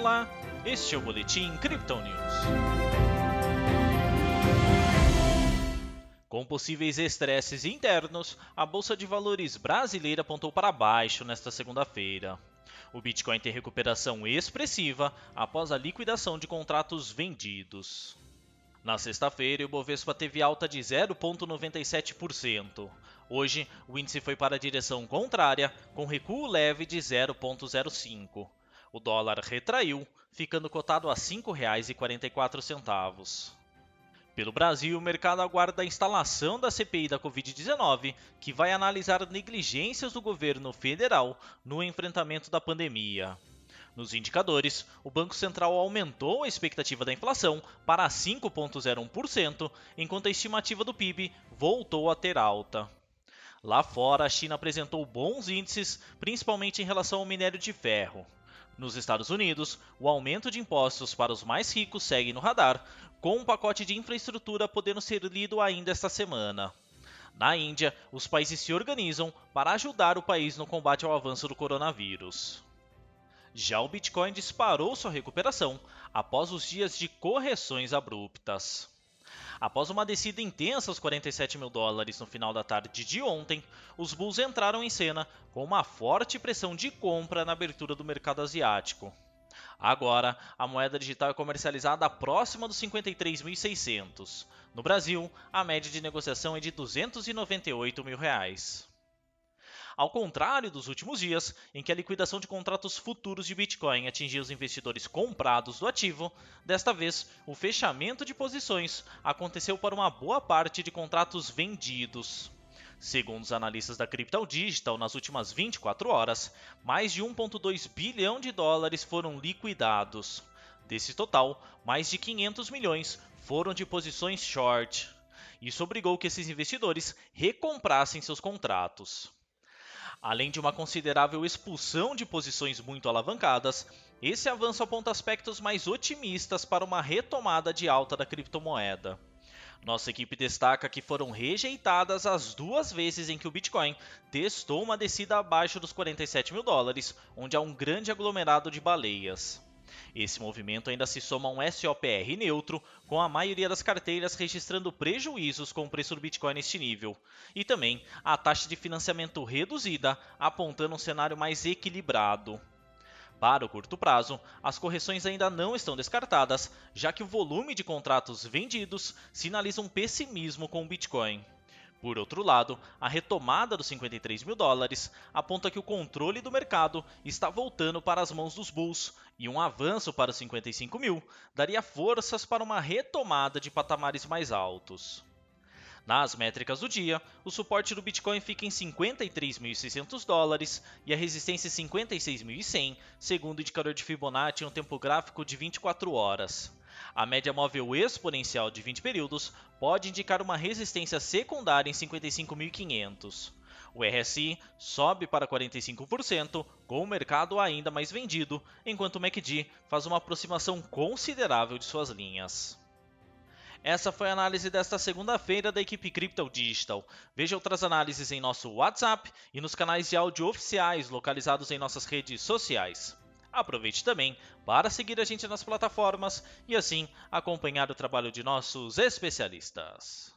Olá, este é o Boletim Crypto News. Com possíveis estresses internos, a Bolsa de Valores brasileira apontou para baixo nesta segunda-feira. O Bitcoin tem recuperação expressiva após a liquidação de contratos vendidos. Na sexta-feira, o Bovespa teve alta de 0,97%. Hoje, o índice foi para a direção contrária, com recuo leve de 0,05%. O dólar retraiu, ficando cotado a R$ 5,44. Pelo Brasil, o mercado aguarda a instalação da CPI da Covid-19, que vai analisar negligências do governo federal no enfrentamento da pandemia. Nos indicadores, o Banco Central aumentou a expectativa da inflação para 5,01%, enquanto a estimativa do PIB voltou a ter alta. Lá fora, a China apresentou bons índices, principalmente em relação ao minério de ferro. Nos Estados Unidos, o aumento de impostos para os mais ricos segue no radar, com um pacote de infraestrutura podendo ser lido ainda esta semana. Na Índia, os países se organizam para ajudar o país no combate ao avanço do coronavírus. Já o Bitcoin disparou sua recuperação após os dias de correções abruptas. Após uma descida intensa aos 47 mil dólares no final da tarde de ontem, os Bulls entraram em cena com uma forte pressão de compra na abertura do mercado asiático. Agora, a moeda digital é comercializada próxima dos 53.600. No Brasil, a média de negociação é de 298 mil reais. Ao contrário dos últimos dias, em que a liquidação de contratos futuros de Bitcoin atingia os investidores comprados do ativo, desta vez o fechamento de posições aconteceu para uma boa parte de contratos vendidos. Segundo os analistas da Crypto Digital, nas últimas 24 horas, mais de 1,2 bilhão de dólares foram liquidados. Desse total, mais de 500 milhões foram de posições short. Isso obrigou que esses investidores recomprassem seus contratos. Além de uma considerável expulsão de posições muito alavancadas, esse avanço aponta aspectos mais otimistas para uma retomada de alta da criptomoeda. Nossa equipe destaca que foram rejeitadas as duas vezes em que o Bitcoin testou uma descida abaixo dos 47 mil dólares, onde há um grande aglomerado de baleias. Esse movimento ainda se soma a um SOPR neutro, com a maioria das carteiras registrando prejuízos com o preço do Bitcoin neste nível, e também a taxa de financiamento reduzida, apontando um cenário mais equilibrado. Para o curto prazo, as correções ainda não estão descartadas, já que o volume de contratos vendidos sinaliza um pessimismo com o Bitcoin. Por outro lado, a retomada dos 53 mil dólares aponta que o controle do mercado está voltando para as mãos dos Bulls e um avanço para os 55 mil daria forças para uma retomada de patamares mais altos. Nas métricas do dia, o suporte do Bitcoin fica em 53.600 dólares e a resistência em 56.100, segundo o indicador de Fibonacci em um tempo gráfico de 24 horas. A média móvel exponencial de 20 períodos pode indicar uma resistência secundária em 55.500. O RSI sobe para 45%, com o mercado ainda mais vendido, enquanto o MACD faz uma aproximação considerável de suas linhas. Essa foi a análise desta segunda-feira da equipe Crypto Digital. Veja outras análises em nosso WhatsApp e nos canais de áudio oficiais localizados em nossas redes sociais. Aproveite também para seguir a gente nas plataformas e assim acompanhar o trabalho de nossos especialistas.